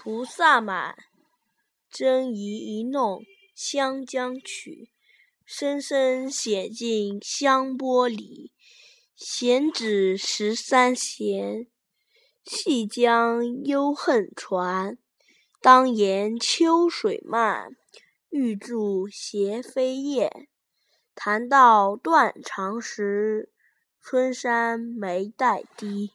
菩萨蛮，真仪一弄香江曲，声声写进香波里。闲指十三弦，细将幽恨传。当年秋水漫，欲著斜飞燕。弹到断肠时，春山眉黛低。